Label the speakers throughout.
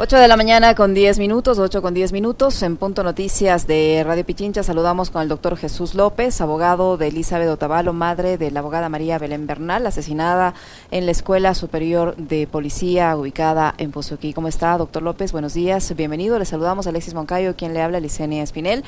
Speaker 1: 8 de la mañana con 10 minutos, 8 con 10 minutos. En Punto Noticias de Radio Pichincha saludamos con el doctor Jesús López, abogado de Elizabeth Otavalo, madre de la abogada María Belén Bernal, asesinada en la Escuela Superior de Policía ubicada en Pozuquí. ¿Cómo está, doctor López? Buenos días, bienvenido. Le saludamos a Alexis Moncayo, quien le habla, Licenia Espinel.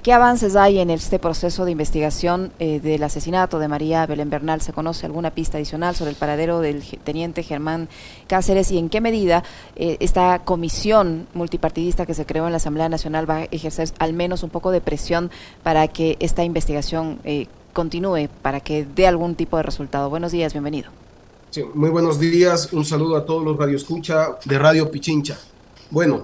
Speaker 1: ¿Qué avances hay en este proceso de investigación eh, del asesinato de María Belén Bernal? ¿Se conoce alguna pista adicional sobre el paradero del teniente Germán Cáceres y en qué medida eh, esta comisión multipartidista que se creó en la Asamblea Nacional va a ejercer al menos un poco de presión para que esta investigación eh, continúe, para que dé algún tipo de resultado? Buenos días, bienvenido.
Speaker 2: Sí, muy buenos días, un saludo a todos los radioescucha de Radio Pichincha. Bueno,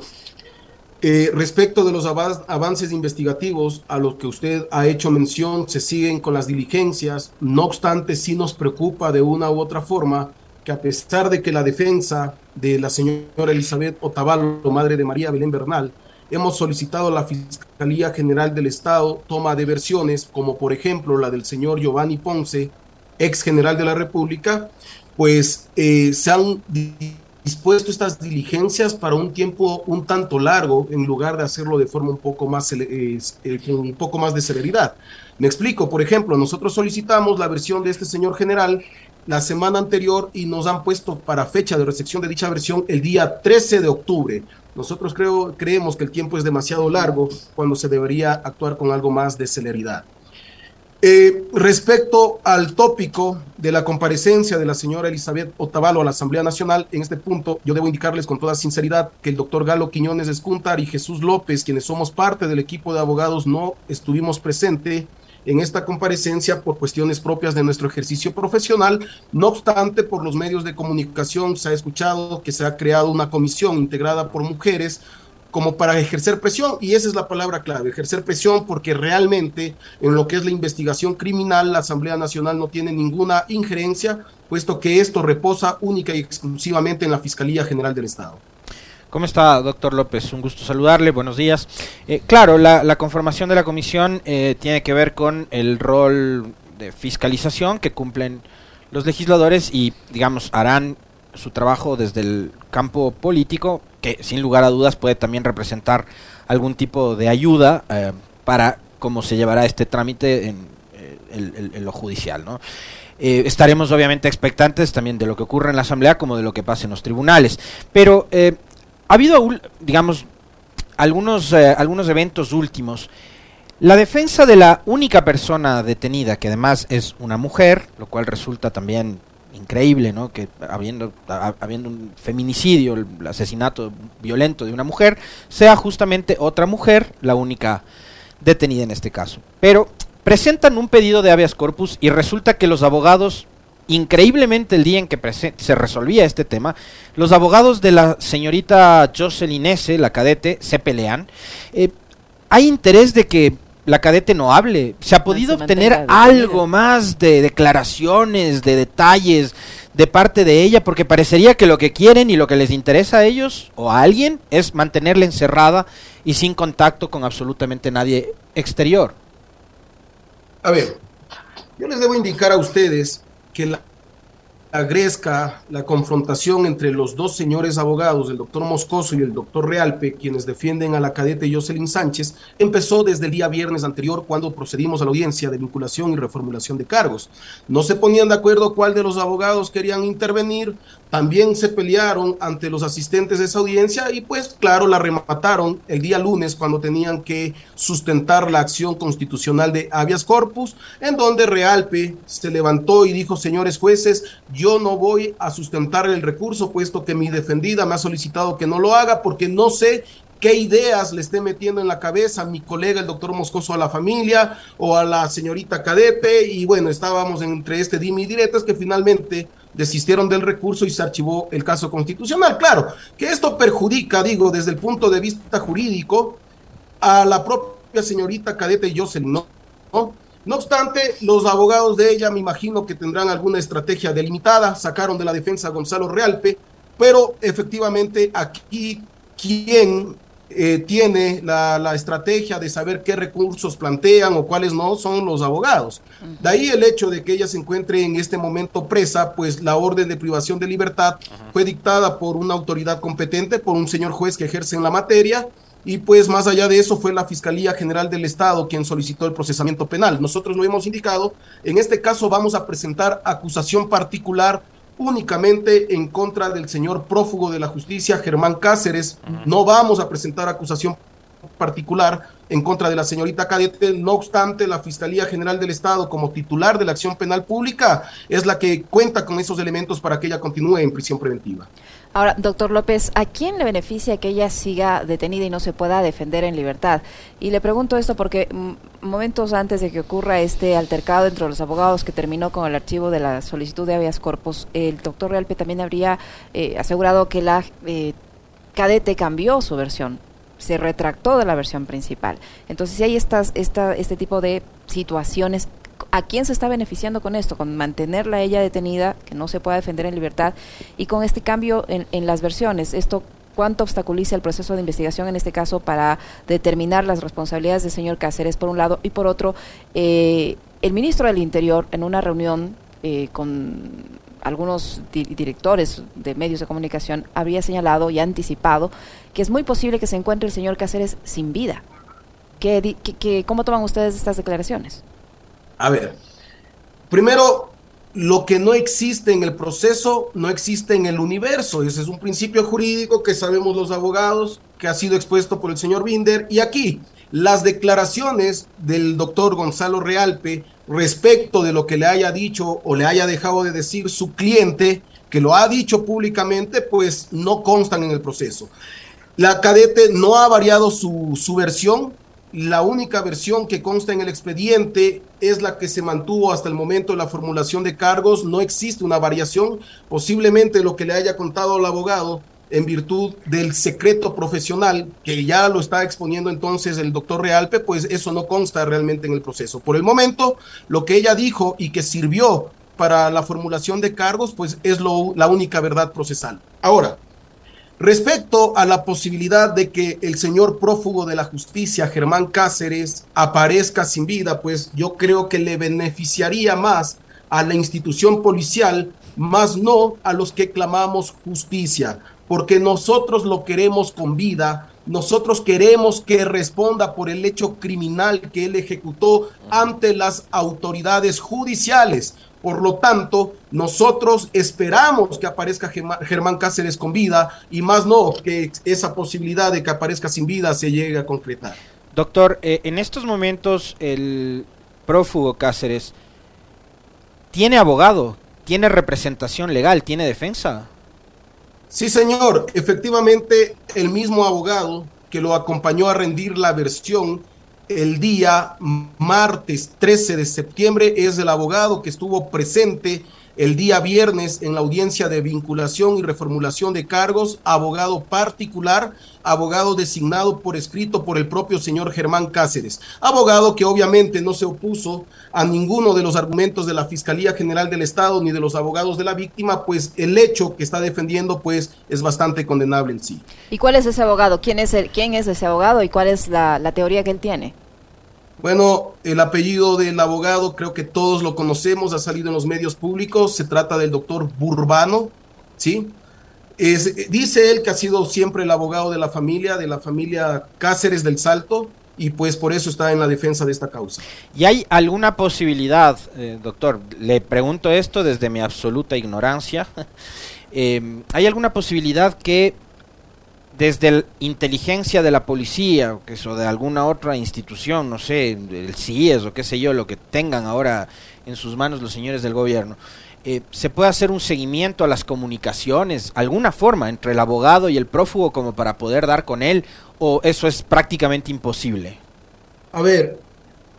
Speaker 2: eh, respecto de los avances investigativos a los que usted ha hecho mención, se siguen con las diligencias. No obstante, sí nos preocupa de una u otra forma que a pesar de que la defensa de la señora Elizabeth Otavalo, madre de María Belén Bernal, hemos solicitado a la Fiscalía General del Estado toma de versiones, como por ejemplo la del señor Giovanni Ponce, ex general de la República, pues eh, se han dispuesto estas diligencias para un tiempo un tanto largo en lugar de hacerlo de forma un poco más eh, un poco más de severidad. Me explico, por ejemplo, nosotros solicitamos la versión de este señor general la semana anterior y nos han puesto para fecha de recepción de dicha versión el día 13 de octubre. Nosotros creo, creemos que el tiempo es demasiado largo cuando se debería actuar con algo más de celeridad. Eh, respecto al tópico de la comparecencia de la señora Elizabeth Otavalo a la Asamblea Nacional, en este punto yo debo indicarles con toda sinceridad que el doctor Galo Quiñones Escuntar y Jesús López, quienes somos parte del equipo de abogados, no estuvimos presentes en esta comparecencia por cuestiones propias de nuestro ejercicio profesional. No obstante, por los medios de comunicación se ha escuchado que se ha creado una comisión integrada por mujeres como para ejercer presión, y esa es la palabra clave, ejercer presión porque realmente en lo que es la investigación criminal la Asamblea Nacional no tiene ninguna injerencia, puesto que esto reposa única y exclusivamente en la Fiscalía General del Estado.
Speaker 3: ¿Cómo está, doctor López? Un gusto saludarle, buenos días. Eh, claro, la, conformación de la comisión eh, tiene que ver con el rol de fiscalización que cumplen los legisladores y, digamos, harán su trabajo desde el campo político, que sin lugar a dudas puede también representar algún tipo de ayuda eh, para cómo se llevará este trámite en, eh, lo judicial. ¿no? Eh, estaremos obviamente expectantes también de lo que ocurre en la Asamblea como de lo que pasa en los tribunales. Pero ha habido, digamos, algunos, algunos eventos últimos. La defensa de la única persona detenida, que además es una mujer, lo cual resulta también increíble, ¿no? Que habiendo, habiendo un feminicidio, el asesinato violento de una mujer, sea justamente otra mujer la única detenida en este caso. Pero presentan un pedido de habeas corpus y resulta que los abogados, increíblemente el día en que se resolvía este tema, los abogados de la señorita Jocelyn S., la cadete, se pelean. Eh, hay interés de que la cadete no hable. ¿Se ha podido obtener algo más de declaraciones, de detalles de parte de ella? Porque parecería que lo que quieren y lo que les interesa a ellos o a alguien es mantenerla encerrada y sin contacto con absolutamente nadie exterior.
Speaker 2: A ver, yo les debo indicar a ustedes que la agrezca la confrontación entre los dos señores abogados, el doctor Moscoso y el doctor Realpe, quienes defienden a la cadete Jocelyn Sánchez, empezó desde el día viernes anterior cuando procedimos a la audiencia de vinculación y reformulación de cargos. No se ponían de acuerdo cuál de los abogados querían intervenir, también se pelearon ante los asistentes de esa audiencia y pues claro, la remataron el día lunes cuando tenían que sustentar la acción constitucional de habeas corpus, en donde Realpe se levantó y dijo, señores jueces, yo no voy a sustentar el recurso, puesto que mi defendida me ha solicitado que no lo haga porque no sé qué ideas le esté metiendo en la cabeza a mi colega el doctor Moscoso a la familia o a la señorita Cadete y bueno, estábamos entre este dimi y diretas que finalmente desistieron del recurso y se archivó el caso constitucional. Claro, que esto perjudica, digo, desde el punto de vista jurídico, a la propia señorita Cadete Jocelyn, ¿no? ¿no? obstante, los abogados de ella me imagino que tendrán alguna estrategia delimitada, sacaron de la defensa a Gonzalo Realpe, pero efectivamente aquí quien eh, tiene la, la, estrategia de saber qué recursos plantean o cuáles no son los abogados. De ahí el hecho de que ella se encuentre en este momento presa, pues la orden de privación de libertad fue dictada por una autoridad competente, por un señor juez que ejerce en la materia. Y pues más allá de eso fue la Fiscalía General del Estado quien solicitó el procesamiento penal. Nosotros lo hemos indicado. En este caso vamos a presentar acusación particular únicamente en contra del señor prófugo de la justicia, Germán Cáceres. No vamos a presentar acusación particular en contra de la señorita Cadete. No obstante, la Fiscalía General del Estado, como titular de la acción penal pública, es la que cuenta con esos elementos para que ella continúe en prisión preventiva.
Speaker 1: Ahora, doctor López, ¿a quién le beneficia que ella siga detenida y no se pueda defender en libertad? Y le pregunto esto porque momentos antes de que ocurra este altercado entre los abogados que terminó con el archivo de la solicitud de habeas corpus, el doctor Realpe también habría eh, asegurado que la eh, cadete cambió su versión se retractó de la versión principal. Entonces, si hay estas, esta, este tipo de situaciones, ¿a quién se está beneficiando con esto? Con mantenerla ella detenida, que no se pueda defender en libertad, y con este cambio en, en las versiones. Esto cuánto obstaculiza el proceso de investigación en este caso para determinar las responsabilidades del señor Cáceres, por un lado, y por otro, eh, el ministro del Interior, en una reunión eh, con algunos directores de medios de comunicación, había señalado y anticipado que es muy posible que se encuentre el señor Cáceres sin vida. ¿Qué, cómo toman ustedes estas declaraciones?
Speaker 2: A ver, primero, lo que no existe en el proceso no existe en el universo. Ese es un principio jurídico que sabemos los abogados, que ha sido expuesto por el señor Binder. Y aquí, las declaraciones del doctor Gonzalo Realpe respecto de lo que le haya dicho o le haya dejado de decir su cliente, que lo ha dicho públicamente, pues no constan en el proceso. La cadete no ha variado su, su versión, la única versión que consta en el expediente es la que se mantuvo hasta el momento de la formulación de cargos. No existe una variación. Posiblemente lo que le haya contado al abogado en virtud del secreto profesional que ya lo está exponiendo entonces el doctor Realpe, pues eso no consta realmente en el proceso. Por el momento, lo que ella dijo y que sirvió para la formulación de cargos, pues es lo, la única verdad procesal. Ahora, Respecto a la posibilidad de que el señor prófugo de la justicia, Germán Cáceres, aparezca sin vida, pues yo creo que le beneficiaría más a la institución policial, más no a los que clamamos justicia, porque nosotros lo queremos con vida, nosotros queremos que responda por el hecho criminal que él ejecutó ante las autoridades judiciales. Por lo tanto, nosotros esperamos que aparezca Germán Cáceres con vida y más no que esa posibilidad de que aparezca sin vida se llegue a concretar.
Speaker 3: Doctor, eh, en estos momentos el prófugo Cáceres tiene abogado, tiene representación legal, tiene defensa.
Speaker 2: Sí, señor, efectivamente el mismo abogado que lo acompañó a rendir la versión el día martes 13 de septiembre es el abogado que estuvo presente el día viernes en la audiencia de vinculación y reformulación de cargos, abogado particular, abogado designado por escrito por el propio señor Germán Cáceres, abogado que obviamente no se opuso a ninguno de los argumentos de la Fiscalía General del Estado ni de los abogados de la víctima, pues el hecho que está defendiendo pues es bastante condenable en sí.
Speaker 1: ¿Y cuál es ese abogado? ¿Quién es, el, quién es ese abogado y cuál es la, la teoría que él tiene?
Speaker 2: Bueno, el apellido del abogado creo que todos lo conocemos, ha salido en los medios públicos, se trata del doctor Burbano, ¿sí? Es, dice él que ha sido siempre el abogado de la familia, de la familia Cáceres del Salto, y pues por eso está en la defensa de esta causa.
Speaker 3: ¿Y hay alguna posibilidad, eh, doctor? Le pregunto esto desde mi absoluta ignorancia. eh, ¿Hay alguna posibilidad que desde la inteligencia de la policía o de alguna otra institución, no sé, el CIES o qué sé yo, lo que tengan ahora en sus manos los señores del gobierno, eh, se puede hacer un seguimiento a las comunicaciones, alguna forma entre el abogado y el prófugo como para poder dar con él, o eso es prácticamente imposible.
Speaker 2: A ver,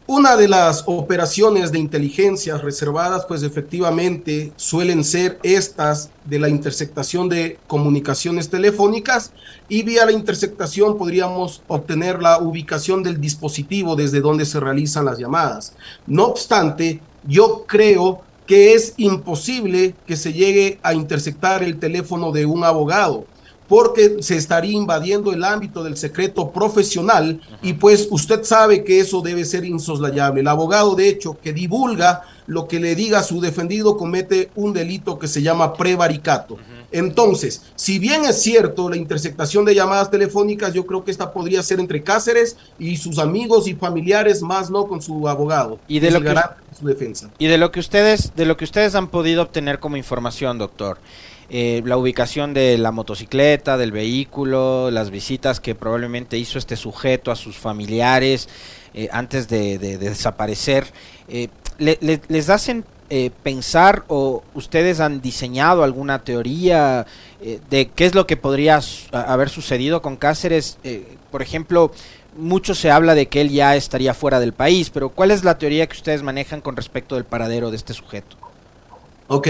Speaker 2: una de las operaciones de inteligencia reservadas, pues efectivamente suelen ser estas de la interceptación de comunicaciones telefónicas y vía la interceptación podríamos obtener la ubicación del dispositivo desde donde se realizan las llamadas. No obstante, yo creo que es imposible que se llegue a interceptar el teléfono de un abogado porque se estaría invadiendo el ámbito del secreto profesional y pues usted sabe que eso debe ser insoslayable. El abogado, de hecho, que divulga lo que le diga a su defendido comete un delito que se llama prevaricato. Entonces, si bien es cierto la interceptación de llamadas telefónicas, yo creo que esta podría ser entre Cáceres y sus amigos y familiares, más no con su abogado.
Speaker 3: Y de lo que su defensa. Y de lo que ustedes de lo que ustedes han podido obtener como información, doctor. Eh, la ubicación de la motocicleta, del vehículo, las visitas que probablemente hizo este sujeto a sus familiares eh, antes de, desaparecer. Eh, ¿Les hacen pensar o ustedes han diseñado alguna teoría de qué es lo que podría haber sucedido con Cáceres? por ejemplo, mucho se habla de que él ya estaría fuera del país, pero ¿cuál es la teoría que ustedes manejan con respecto del paradero de este sujeto?
Speaker 2: Ok.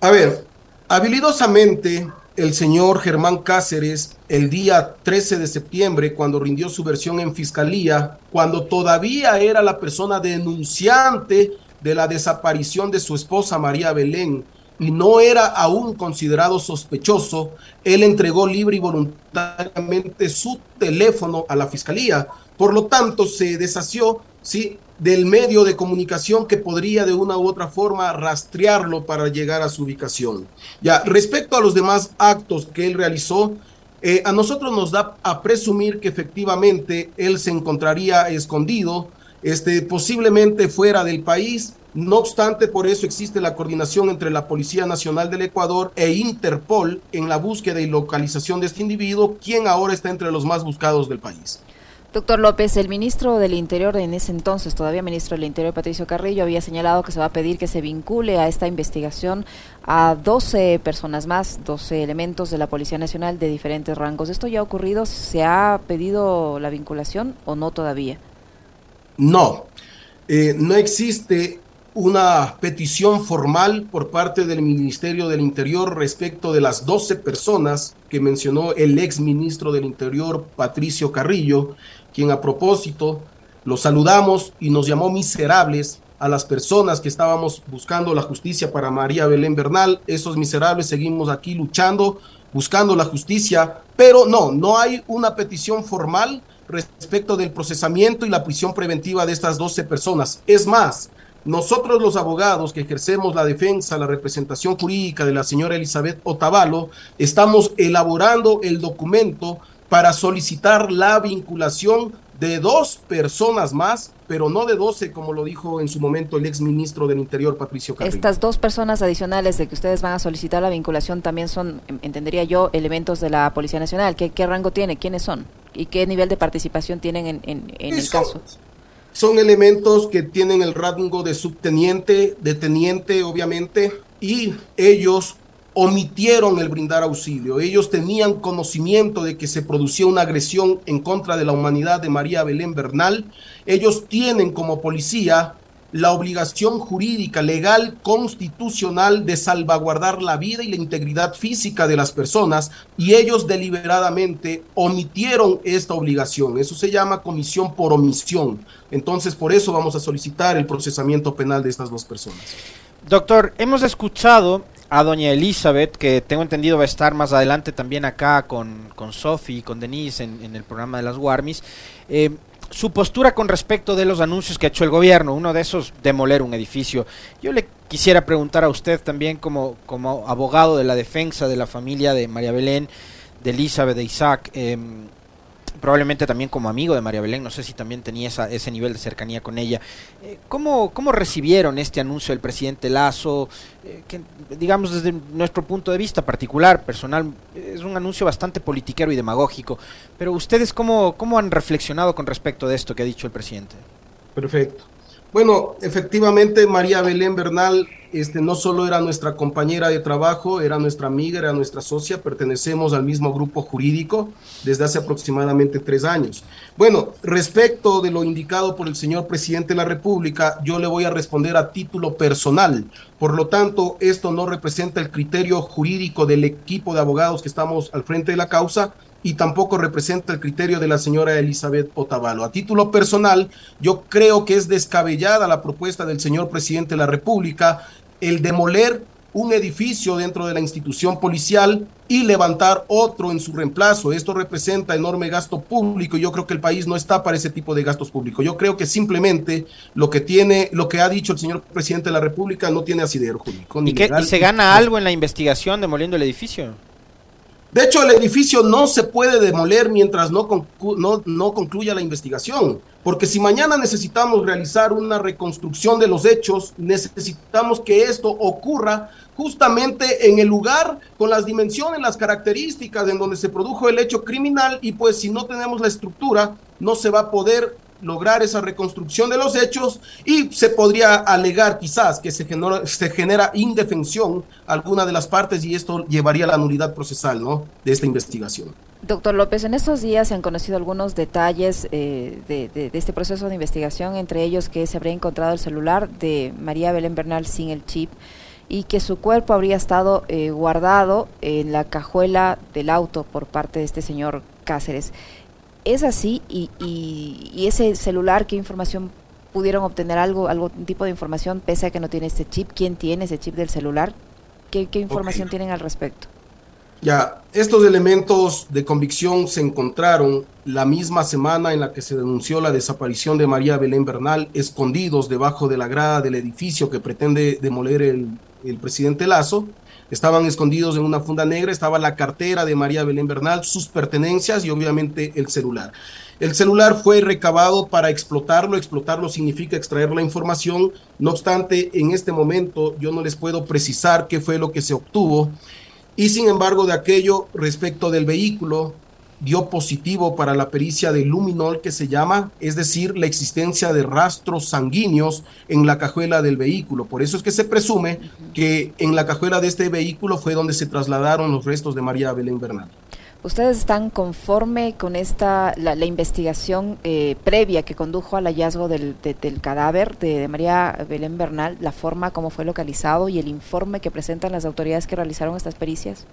Speaker 2: A ver, Habilidosamente, el señor Germán Cáceres, el día 13 de septiembre, cuando rindió su versión en fiscalía, cuando todavía era la persona denunciante de la desaparición de su esposa María Belén y no era aún considerado sospechoso, él entregó libre y voluntariamente su teléfono a la fiscalía. Por lo tanto, se desació ¿sí? del medio de comunicación que podría de una u otra forma rastrearlo para llegar a su ubicación. Ya, respecto a los demás actos que él realizó, eh, a nosotros nos da a presumir que efectivamente él se encontraría escondido, este, posiblemente fuera del país. No obstante, por eso existe la coordinación entre la Policía Nacional del Ecuador e Interpol en la búsqueda y localización de este individuo, quien ahora está entre los más buscados del país.
Speaker 1: Doctor López, el ministro del Interior en ese entonces, todavía ministro del Interior, Patricio Carrillo, había señalado que se va a pedir que se vincule a esta investigación a 12 personas más, 12 elementos de la Policía Nacional de diferentes rangos. ¿Esto ya ha ocurrido? ¿Se ha pedido la vinculación o no todavía?
Speaker 2: No, eh, no existe una petición formal por parte del Ministerio del Interior respecto de las 12 personas que mencionó el ex ministro del Interior, Patricio Carrillo, quien a propósito los saludamos y nos llamó miserables a las personas que estábamos buscando la justicia para María Belén Bernal. Esos miserables seguimos aquí luchando, buscando la justicia, pero no, no hay una petición formal respecto del procesamiento y la prisión preventiva de estas 12 personas. Es más, nosotros los abogados que ejercemos la defensa, la representación jurídica de la señora Elizabeth Otavalo, estamos elaborando el documento para solicitar la vinculación de dos personas más, pero no de doce, como lo dijo en su momento el ex ministro del Interior, Patricio Carrillo.
Speaker 1: Estas dos personas adicionales de que ustedes van a solicitar la vinculación también son, entendería yo, elementos de la Policía Nacional. ¿Qué, rango tiene? ¿Quiénes son? ¿Y qué nivel de participación tienen en, en, el caso?
Speaker 2: Son elementos que tienen el rango de subteniente, de teniente, obviamente, y ellos omitieron el brindar auxilio. Ellos tenían conocimiento de que se producía una agresión en contra de la humanidad de María Belén Bernal. Ellos tienen como policía la obligación jurídica, legal, constitucional de salvaguardar la vida y la integridad física de las personas y ellos deliberadamente omitieron esta obligación. Eso se llama comisión por omisión. Entonces, por eso vamos a solicitar el procesamiento penal de estas dos personas.
Speaker 3: Doctor, hemos escuchado a doña Elizabeth, que tengo entendido va a estar más adelante también acá con, con Sophie y con Denise en, el programa de las Warmis, eh, su postura con respecto de los anuncios que ha hecho el gobierno, uno de esos demoler un edificio. Yo le quisiera preguntar a usted también como, como abogado de la defensa de la familia de María Belén, de Elizabeth, de Isaac, eh, probablemente también como amigo de María Belén, no sé si también tenía ese nivel de cercanía con ella. Eh, ¿cómo, ¿Cómo recibieron este anuncio del presidente Lazo? Eh, que, digamos, desde nuestro punto de vista particular, personal, es un anuncio bastante politiquero y demagógico, pero ustedes cómo, cómo han reflexionado con respecto de esto que ha dicho el presidente?
Speaker 2: Perfecto. Bueno, efectivamente, María Belén Bernal este, no solo era nuestra compañera de trabajo, era nuestra amiga, era nuestra socia, pertenecemos al mismo grupo jurídico desde hace aproximadamente tres años. Bueno, respecto de lo indicado por el señor presidente de la República, yo le voy a responder a título personal. Por lo tanto, esto no representa el criterio jurídico del equipo de abogados que estamos al frente de la causa, y tampoco representa el criterio de la señora Elizabeth Otavalo. A título personal, yo creo que es descabellada la propuesta del señor presidente de la República el demoler un edificio dentro de la institución policial y levantar otro en su reemplazo. Esto representa enorme gasto público y yo creo que el país no está para ese tipo de gastos públicos. Yo creo que simplemente lo que tiene, lo que ha dicho el señor presidente de la República no tiene asidero jurídico.
Speaker 3: ¿Y, qué, ¿Y se gana algo en la investigación demoliendo el edificio?
Speaker 2: De hecho, el edificio no se puede demoler mientras no, no, concluya la investigación, porque si mañana necesitamos realizar una reconstrucción de los hechos, necesitamos que esto ocurra justamente en el lugar con las dimensiones, las características en donde se produjo el hecho criminal y pues si no tenemos la estructura, no se va a poder lograr esa reconstrucción de los hechos y se podría alegar quizás que se genera, se genera indefensión alguna de las partes y esto llevaría a la nulidad procesal ¿no? de esta investigación.
Speaker 1: Doctor López, en estos días se han conocido algunos detalles eh, de, de, este proceso de investigación, entre ellos que se habría encontrado el celular de María Belén Bernal sin el chip y que su cuerpo habría estado eh, guardado en la cajuela del auto por parte de este señor Cáceres es así y, y, ese celular, ¿qué información pudieron obtener algo, algún tipo de información pese a que no tiene este chip? ¿Quién tiene ese chip del celular? ¿Qué, información tienen al respecto?
Speaker 2: Ya, estos elementos de convicción se encontraron la misma semana en la que se denunció la desaparición de María Belén Bernal, escondidos debajo de la grada del edificio que pretende demoler el, el presidente Lazo estaban escondidos en una funda negra, estaba la cartera de María Belén Bernal, sus pertenencias y obviamente el celular. El celular fue recabado para explotarlo, explotarlo significa extraer la información, no obstante, en este momento yo no les puedo precisar qué fue lo que se obtuvo. Y sin embargo de aquello respecto del vehículo, dio positivo para la pericia de luminol que se llama, es decir, la existencia de rastros sanguíneos en la cajuela del vehículo. Por eso es que se presume que en la cajuela de este vehículo fue donde se trasladaron los restos de María Belén Bernal.
Speaker 1: ¿Ustedes están conforme con esta la, investigación eh, previa que condujo al hallazgo del, del cadáver de, María Belén Bernal, la forma como fue localizado y el informe que presentan las autoridades que realizaron estas pericias?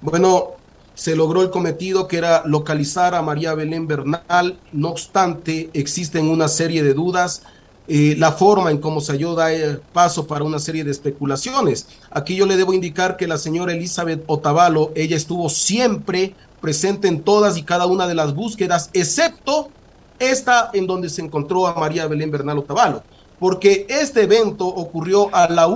Speaker 2: Bueno, se logró el cometido que era localizar a María Belén Bernal. No obstante, existen una serie de dudas. Eh, la forma en cómo se halló da paso para una serie de especulaciones. Aquí yo le debo indicar que la señora Elizabeth Otavalo, ella estuvo siempre presente en todas y cada una de las búsquedas, excepto esta en donde se encontró a María Belén Bernal Otavalo, porque este evento ocurrió a la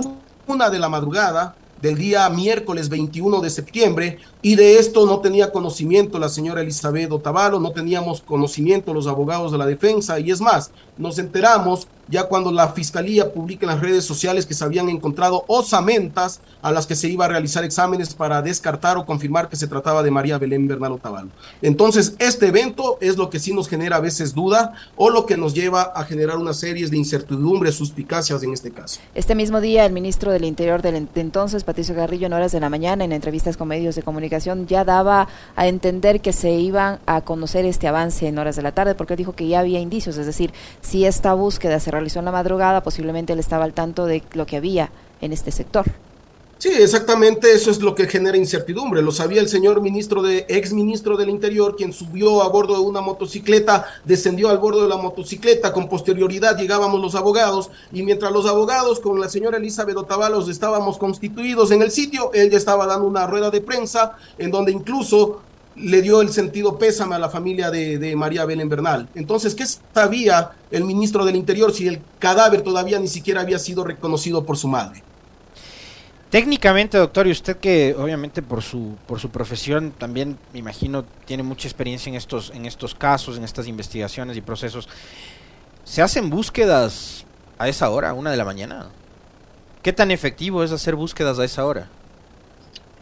Speaker 2: una de la madrugada del día miércoles 21 de septiembre y de esto no tenía conocimiento la señora Elizabeth Otavalo, no teníamos conocimiento los abogados de la defensa y es más, nos enteramos ya cuando la fiscalía publica en las redes sociales que se habían encontrado osamentas a las que se iba a realizar exámenes para descartar o confirmar que se trataba de María Belén Bernal Otavalo. Entonces, este evento es lo que sí nos genera a veces duda o lo que nos lleva a generar una serie de incertidumbres, suspicacias en este caso.
Speaker 1: Este mismo día, el ministro del Interior del entonces, Patricio Garrillo, en horas de la mañana, en entrevistas con medios de comunicación, ya daba a entender que se iban a conocer este avance en horas de la tarde, porque dijo que ya había indicios, es decir, si esta búsqueda se realizó en la madrugada, posiblemente él estaba al tanto de lo que había en este sector.
Speaker 2: Sí, exactamente eso es lo que genera incertidumbre. Lo sabía el señor ministro de ex ministro del Interior, quien subió a bordo de una motocicleta, descendió al bordo de la motocicleta, con posterioridad llegábamos los abogados y mientras los abogados con la señora Elizabeth Otavalos estábamos constituidos en el sitio, él ya estaba dando una rueda de prensa en donde incluso le dio el sentido pésame a la familia de, María Belén Bernal. Entonces, ¿qué sabía el ministro del Interior si el cadáver todavía ni siquiera había sido reconocido por su madre?
Speaker 3: Técnicamente, doctor, y usted que obviamente por su por su profesión también me imagino tiene mucha experiencia en estos en estos casos, en estas investigaciones y procesos. ¿Se hacen búsquedas a esa hora, una de la mañana? ¿Qué tan efectivo es hacer búsquedas a esa hora?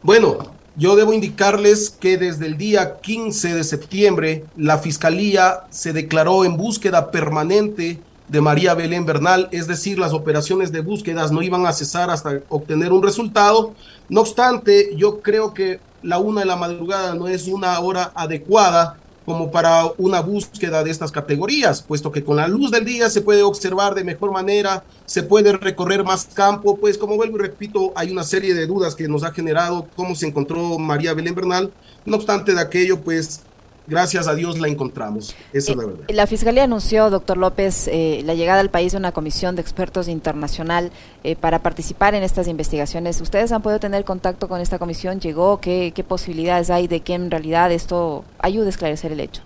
Speaker 2: Bueno, yo debo indicarles que desde el día 15 de septiembre la Fiscalía se declaró en búsqueda permanente de María Belén Bernal, es decir, las operaciones de búsquedas no iban a cesar hasta obtener un resultado. No obstante, yo creo que la una de la madrugada no es una hora adecuada como para una búsqueda de estas categorías, puesto que con la luz del día se puede observar de mejor manera, se puede recorrer más campo, pues como vuelvo y repito, hay una serie de dudas que nos ha generado cómo se encontró María Belén Bernal. No obstante de aquello, pues gracias a Dios la encontramos. Esa es la verdad.
Speaker 1: La Fiscalía anunció, doctor López, la llegada al país de una comisión de expertos internacional para participar en estas investigaciones. ¿Ustedes han podido tener contacto con esta comisión? ¿Llegó? ¿Qué, qué posibilidades hay de que en realidad esto ayude a esclarecer el hecho?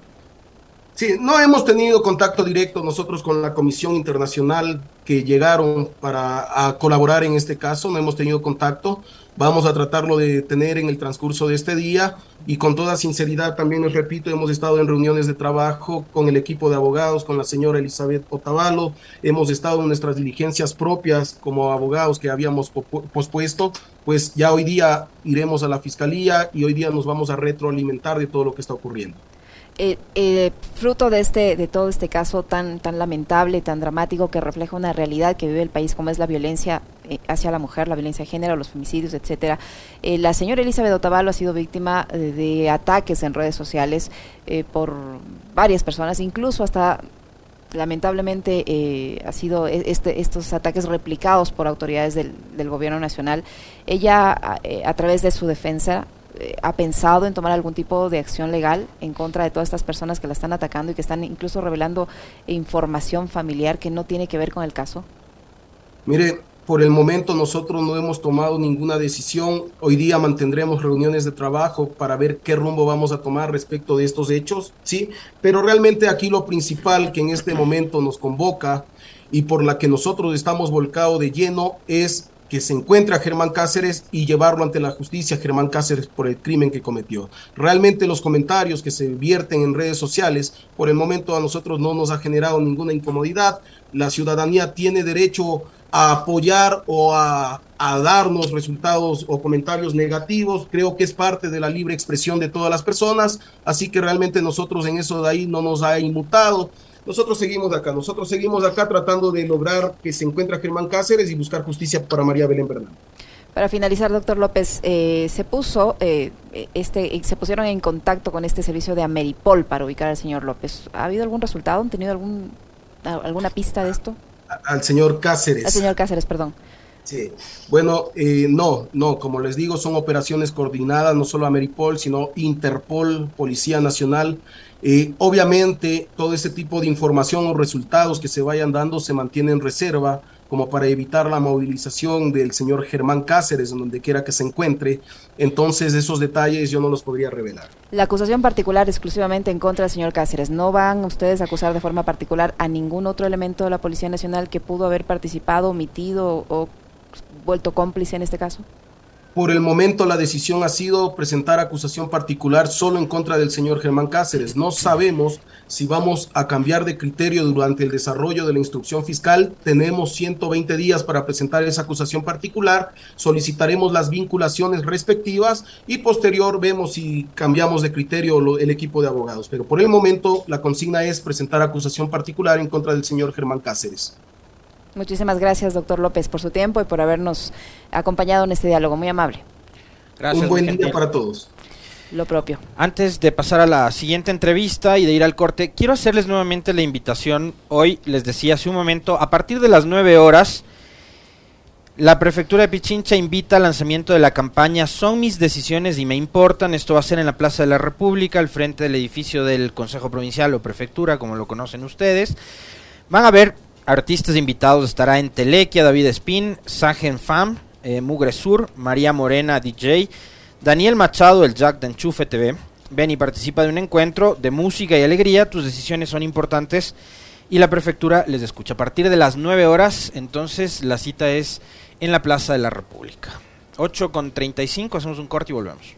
Speaker 2: Sí, no hemos tenido contacto directo nosotros con la Comisión Internacional que llegaron para colaborar en este caso, no hemos tenido contacto. Vamos a tratarlo de tener en el transcurso de este día y con toda sinceridad también les repito, hemos estado en reuniones de trabajo con el equipo de abogados, con la señora Elizabeth Otavalo, hemos estado en nuestras diligencias propias como abogados que habíamos pospuesto, pues ya hoy día iremos a la fiscalía y hoy día nos vamos a retroalimentar de todo lo que está ocurriendo.
Speaker 1: Eh, eh, fruto de este de todo este caso tan tan lamentable tan dramático que refleja una realidad que vive el país como es la violencia eh, hacia la mujer la violencia de género los femicidios etcétera. La señora Elizabeth Otavalo ha sido víctima de, ataques en redes sociales por varias personas incluso hasta lamentablemente ha sido e, este, estos ataques replicados por autoridades del, del gobierno nacional. Ella a través de su defensa eh, ha pensado en tomar algún tipo de acción legal en contra de todas estas personas que la están atacando y que están incluso revelando información familiar que no tiene que ver con el caso?
Speaker 2: Mire, por el momento nosotros no hemos tomado ninguna decisión. Hoy día mantendremos reuniones de trabajo para ver qué rumbo vamos a tomar respecto de estos hechos, ¿sí? Pero realmente aquí lo principal que en este momento nos convoca y por la que nosotros estamos volcados de lleno es que se encuentre a Germán Cáceres y llevarlo ante la justicia Germán Cáceres por el crimen que cometió. Realmente los comentarios que se vierten en redes sociales por el momento a nosotros no nos ha generado ninguna incomodidad. La ciudadanía tiene derecho a apoyar o a, a, darnos resultados o comentarios negativos. Creo que es parte de la libre expresión de todas las personas, así que realmente nosotros en eso de ahí no nos ha inmutado. Nosotros seguimos acá, nosotros seguimos acá tratando de lograr que se encuentre Germán Cáceres y buscar justicia para María Belén Bernal.
Speaker 1: Para finalizar, doctor López, eh, se puso, eh, este, se pusieron en contacto con este servicio de Ameripol para ubicar al señor López. ¿Ha habido algún resultado? ¿Han tenido algún, alguna pista de esto?
Speaker 2: Al señor Cáceres.
Speaker 1: Al señor Cáceres, perdón.
Speaker 2: Sí, bueno, eh, no, no, como les digo, son operaciones coordinadas, no solo Ameripol, sino Interpol, Policía Nacional. Eh, obviamente, todo ese tipo de información o resultados que se vayan dando se mantienen en reserva, como para evitar la movilización del señor Germán Cáceres, en donde quiera que se encuentre. Entonces, esos detalles yo no los podría revelar.
Speaker 1: La acusación particular exclusivamente en contra del señor Cáceres. ¿No van ustedes a acusar de forma particular a ningún otro elemento de la Policía Nacional que pudo haber participado, omitido o vuelto cómplice en este caso?
Speaker 2: Por el momento la decisión ha sido presentar acusación particular solo en contra del señor Germán Cáceres. No sabemos si vamos a cambiar de criterio durante el desarrollo de la instrucción fiscal. Tenemos 120 días para presentar esa acusación particular. Solicitaremos las vinculaciones respectivas y posterior vemos si cambiamos de criterio el equipo de abogados. Pero por el momento la consigna es presentar acusación particular en contra del señor Germán Cáceres.
Speaker 1: Muchísimas gracias, doctor López, por su tiempo y por habernos acompañado en este diálogo. Muy amable.
Speaker 2: Gracias. Un buen día para todos.
Speaker 1: Lo propio.
Speaker 3: Antes de pasar a la siguiente entrevista y de ir al corte, quiero hacerles nuevamente la invitación. Hoy les decía hace un momento, a partir de las 9 horas, la prefectura de Pichincha invita al lanzamiento de la campaña Son mis decisiones y me importan. Esto va a ser en la Plaza de la República, al frente del edificio del Consejo Provincial o Prefectura, como lo conocen ustedes. Van a ver artistas invitados estará en Telequia, David Spin, Sagen Fam, eh, Mugre Sur, María Morena DJ, Daniel Machado, el Jack de Enchufe TV. Ven y participa de un encuentro de música y alegría, tus decisiones son importantes y la prefectura les escucha. A partir de las 9 horas, entonces la cita es en la Plaza de la República. 8 con 35, hacemos un corte y volvemos.